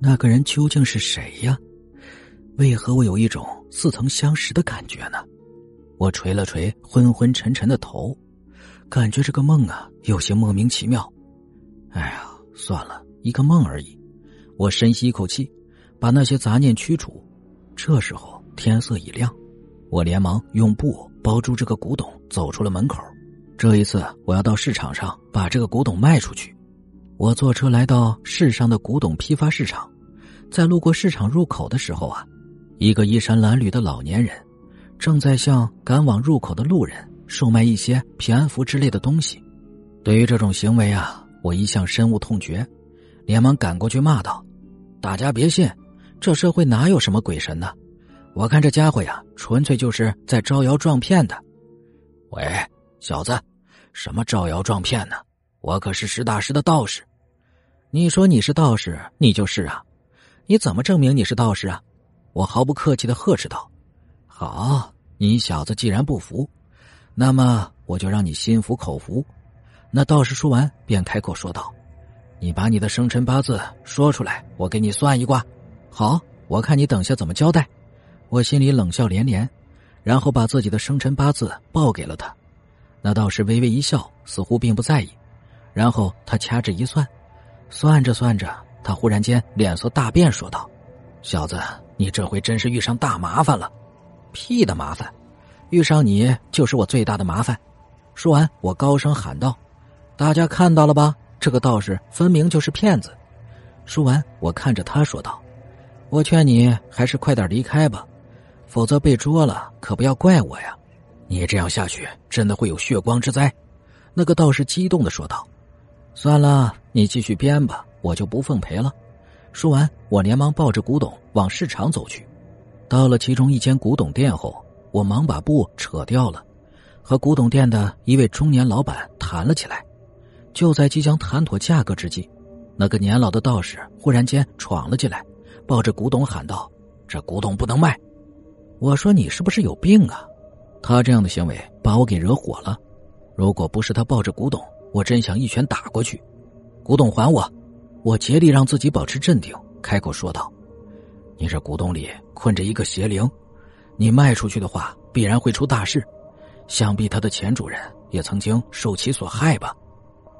那个人究竟是谁呀？为何我有一种似曾相识的感觉呢？我捶了捶昏昏沉沉的头，感觉这个梦啊有些莫名其妙。哎呀，算了，一个梦而已。我深吸一口气，把那些杂念驱除。这时候天色已亮，我连忙用布包住这个古董，走出了门口。这一次，我要到市场上把这个古董卖出去。我坐车来到市上的古董批发市场，在路过市场入口的时候啊，一个衣衫褴褛的老年人正在向赶往入口的路人售卖一些平安符之类的东西。对于这种行为啊，我一向深恶痛绝，连忙赶过去骂道：“大家别信，这社会哪有什么鬼神呢？我看这家伙呀，纯粹就是在招摇撞骗的。”喂。小子，什么招摇撞骗呢？我可是实打实的道士。你说你是道士，你就是啊。你怎么证明你是道士啊？我毫不客气的呵斥道：“好，你小子既然不服，那么我就让你心服口服。”那道士说完，便开口说道：“你把你的生辰八字说出来，我给你算一卦。”好，我看你等下怎么交代。我心里冷笑连连，然后把自己的生辰八字报给了他。那道士微微一笑，似乎并不在意。然后他掐指一算，算着算着，他忽然间脸色大变，说道：“小子，你这回真是遇上大麻烦了！屁的麻烦，遇上你就是我最大的麻烦。”说完，我高声喊道：“大家看到了吧？这个道士分明就是骗子！”说完，我看着他说道：“我劝你还是快点离开吧，否则被捉了可不要怪我呀。”你这样下去，真的会有血光之灾。”那个道士激动的说道。“算了，你继续编吧，我就不奉陪了。”说完，我连忙抱着古董往市场走去。到了其中一间古董店后，我忙把布扯掉了，和古董店的一位中年老板谈了起来。就在即将谈妥价格之际，那个年老的道士忽然间闯了进来，抱着古董喊道：“这古董不能卖！”我说：“你是不是有病啊？”他这样的行为把我给惹火了，如果不是他抱着古董，我真想一拳打过去。古董还我！我竭力让自己保持镇定，开口说道：“你这古董里困着一个邪灵，你卖出去的话必然会出大事。想必他的前主人也曾经受其所害吧？”“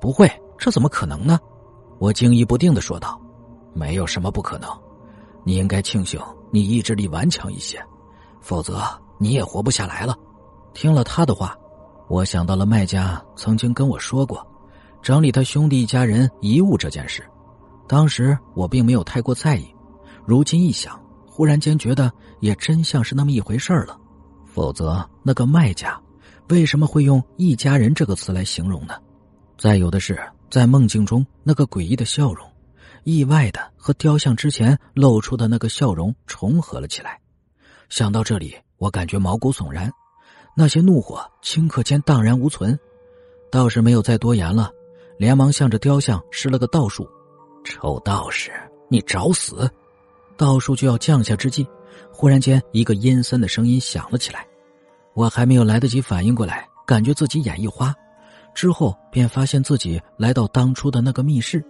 不会，这怎么可能呢？”我惊疑不定的说道：“没有什么不可能，你应该庆幸你意志力顽强一些，否则你也活不下来了。”听了他的话，我想到了卖家曾经跟我说过，整理他兄弟一家人遗物这件事。当时我并没有太过在意，如今一想，忽然间觉得也真像是那么一回事了。否则，那个卖家为什么会用“一家人”这个词来形容呢？再有的是，在梦境中那个诡异的笑容，意外的和雕像之前露出的那个笑容重合了起来。想到这里，我感觉毛骨悚然。那些怒火顷刻间荡然无存，倒是没有再多言了，连忙向着雕像施了个道术。臭道士，你找死！道术就要降下之际，忽然间一个阴森的声音响了起来。我还没有来得及反应过来，感觉自己眼一花，之后便发现自己来到当初的那个密室。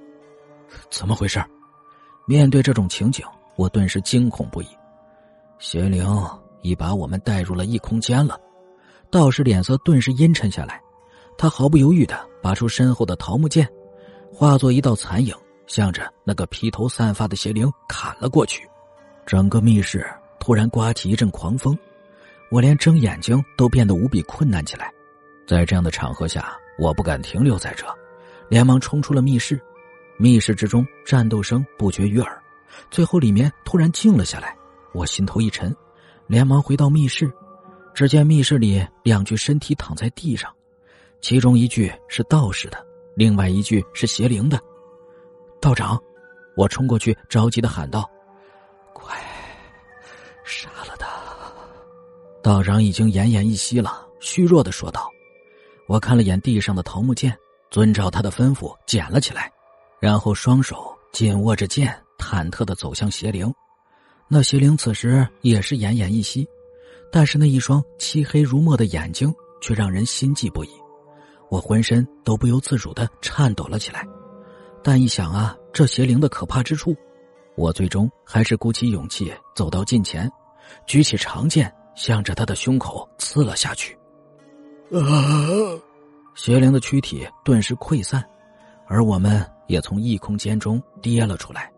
怎么回事？面对这种情景，我顿时惊恐不已。邪灵已把我们带入了异空间了。道士脸色顿时阴沉下来，他毫不犹豫的拔出身后的桃木剑，化作一道残影，向着那个披头散发的邪灵砍了过去。整个密室突然刮起一阵狂风，我连睁眼睛都变得无比困难起来。在这样的场合下，我不敢停留在这，连忙冲出了密室。密室之中战斗声不绝于耳，最后里面突然静了下来，我心头一沉，连忙回到密室。只见密室里两具身体躺在地上，其中一具是道士的，另外一具是邪灵的。道长，我冲过去着急的喊道：“快，杀了他！”道长已经奄奄一息了，虚弱的说道：“我看了眼地上的桃木剑，遵照他的吩咐捡了起来，然后双手紧握着剑，忐忑的走向邪灵。那邪灵此时也是奄奄一息。”但是那一双漆黑如墨的眼睛却让人心悸不已，我浑身都不由自主的颤抖了起来。但一想啊，这邪灵的可怕之处，我最终还是鼓起勇气走到近前，举起长剑，向着他的胸口刺了下去。啊！邪灵的躯体顿时溃散，而我们也从异空间中跌了出来。